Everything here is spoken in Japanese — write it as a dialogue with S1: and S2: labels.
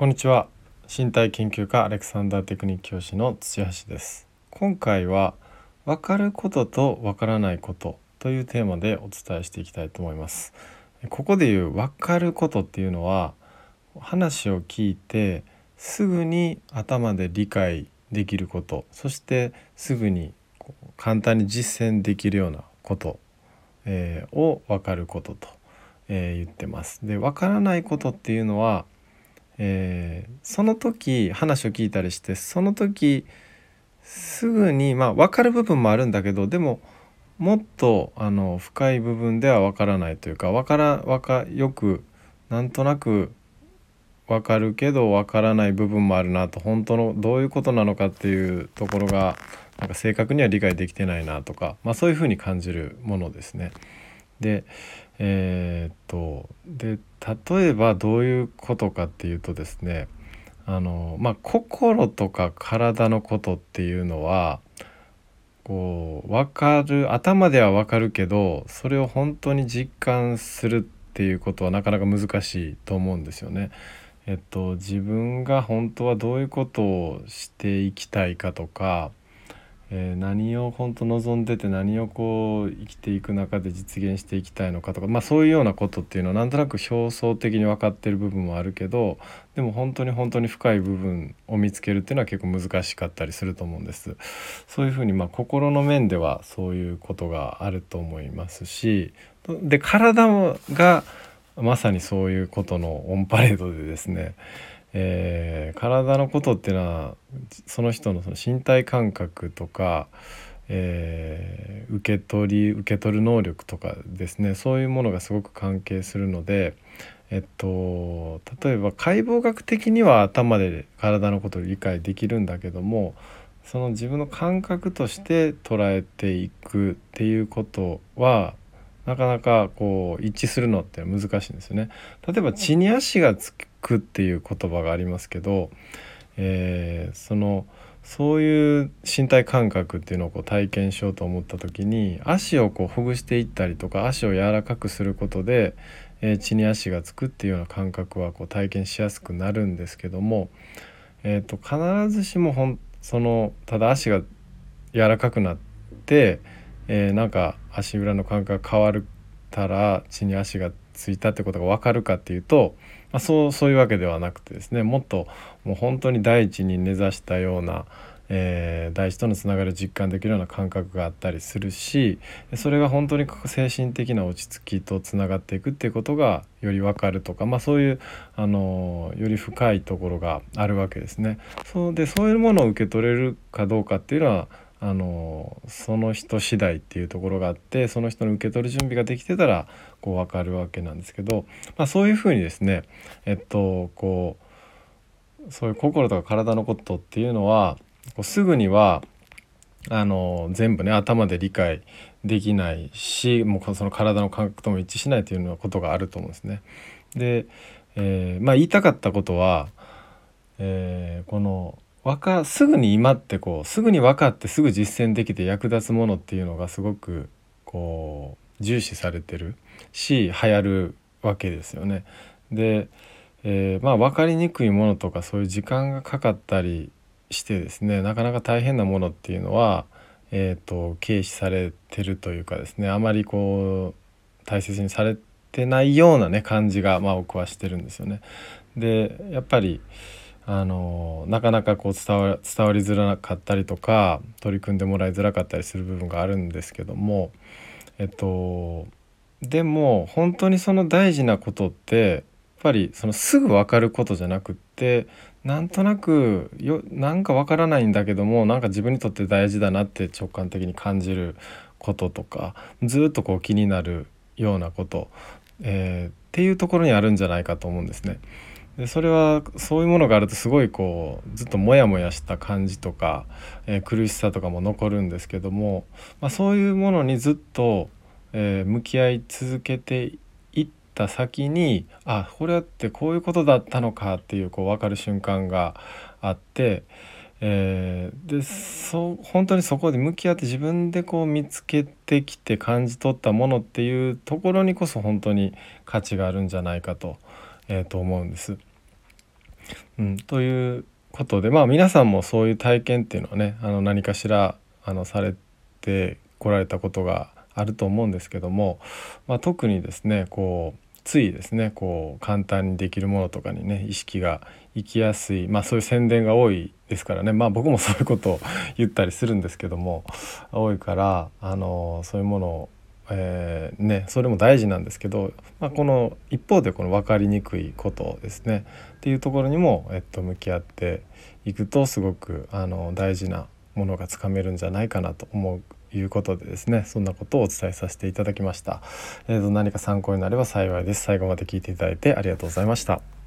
S1: こんにちは。身体研究家アレクサンダーテクニック教師の土橋です。今回は分かることと分からないことというテーマでお伝えしていきたいと思います。ここでいう分かることっていうのは話を聞いてすぐに頭で理解できることそしてすぐに簡単に実践できるようなこと、えー、を分かることと、えー、言ってます。で分からないことっていうのはえー、その時話を聞いたりしてその時すぐにまあ分かる部分もあるんだけどでももっとあの深い部分では分からないというか分から分かよくなんとなく分かるけど分からない部分もあるなと本当のどういうことなのかっていうところがなんか正確には理解できてないなとか、まあ、そういうふうに感じるものですね。でえー、っとで例えばどういうことかっていうとですねあのまあ心とか体のことっていうのはこう分かる頭では分かるけどそれを本当に実感するっていうことはなかなか難しいと思うんですよね。えっと、自分が本当はどういうことをしていきたいかとかえー、何を本当望んでて何をこう生きていく中で実現していきたいのかとか、まあ、そういうようなことっていうのはなんとなく表層的に分かってる部分もあるけどでも本当に本当に深い部分を見つけるっていうのは結構難しかったりすると思うんです。そういうふうにまあ心の面ではそういうことがあると思いますしで体がまさにそういうことのオンパレードでですねえー、体のことっていうのはその人のその身体感覚とか、えー、受け取り受け取る能力とかですねそういうものがすごく関係するので、えっと、例えば解剖学的には頭で体のことを理解できるんだけどもその自分の感覚として捉えていくっていうことはなかなかこう一致するのって難しいんですよね。例えば血に足がつくっていう言葉がありますけど、えー、そのそういう身体感覚っていうのをこう体験しようと思った時に足をこうほぐしていったりとか足を柔らかくすることで、えー、血に足がつくっていうような感覚はこう体験しやすくなるんですけども、えー、と必ずしもほんそのただ足が柔らかくなって、えー、なんか足裏の感覚が変わったら血に足がついたってことが分かるかっていうと、まあ、そうそういうわけではなくてですねもっともう本当に大地に根ざしたような、えー、大地とのつながりを実感できるような感覚があったりするしそれが本当に精神的な落ち着きとつながっていくっていうことがより分かるとか、まあ、そういう、あのより深いところがあるわけですね。そうでそういうものを受け取れるかどうかっていうのはあのその人次第っていうところがあってその人の受け取る準備ができてたらこう分かるわけなんですけど、まあ、そういうふうにですねえっとこうそういう心とか体のことっていうのはこうすぐにはあの全部ね頭で理解できないしもうその体の感覚とも一致しないというようなことがあると思うんですね。で、えー、まあ言いたかったことは、えー、このわかすぐに今ってこうすぐに分かってすぐ実践できて役立つものっていうのがすごくこう重視されてるし流行るわけですよね。で、えー、まあ分かりにくいものとかそういう時間がかかったりしてですねなかなか大変なものっていうのは、えーと、軽視されてるというかですねあまりこう大切にされてないようなね感じが、まあ、僕はしてるんですよね。でやっぱりあのなかなかこう伝わ伝わりづらかったりとか取り組んでもらいづらかったりする部分があるんですけどもえっとでも本当にその大事なことってやっぱりそのすぐ分かることじゃなくってなんとなくよなんか分からないんだけどもなんか自分にとって大事だなって直感的に感じることとかずっとこう気になるようなこと、えー、っていうところにあるんじゃないかと思うんですね。でそれはそういうものがあるとすごいこうずっとモヤモヤした感じとか、えー、苦しさとかも残るんですけども、まあ、そういうものにずっと、えー、向き合い続けていった先にあこれってこういうことだったのかっていうこう分かる瞬間があって、えー、でそ本当にそこで向き合って自分でこう見つけてきて感じ取ったものっていうところにこそ本当に価値があるんじゃないかと。え、と思うんです。うん、ということでまあ皆さんもそういう体験っていうのはねあの何かしらあのされてこられたことがあると思うんですけども、まあ、特にですねこうついですねこう簡単にできるものとかにね意識がいきやすい、まあ、そういう宣伝が多いですからねまあ僕もそういうことを言ったりするんですけども多いからあのそういうものを、えー、ねそれも大事なんですけど、まあ、この一方でこの分かりにくいことですね。っていうところにも、えっと、向き合っていくとすごくあの大事なものがつかめるんじゃないかなと思ういうことでですね。そんなことをお伝えさせていただきました、えー、と何か参考になれば幸いです。最後まで聞いていただいてありがとうございました。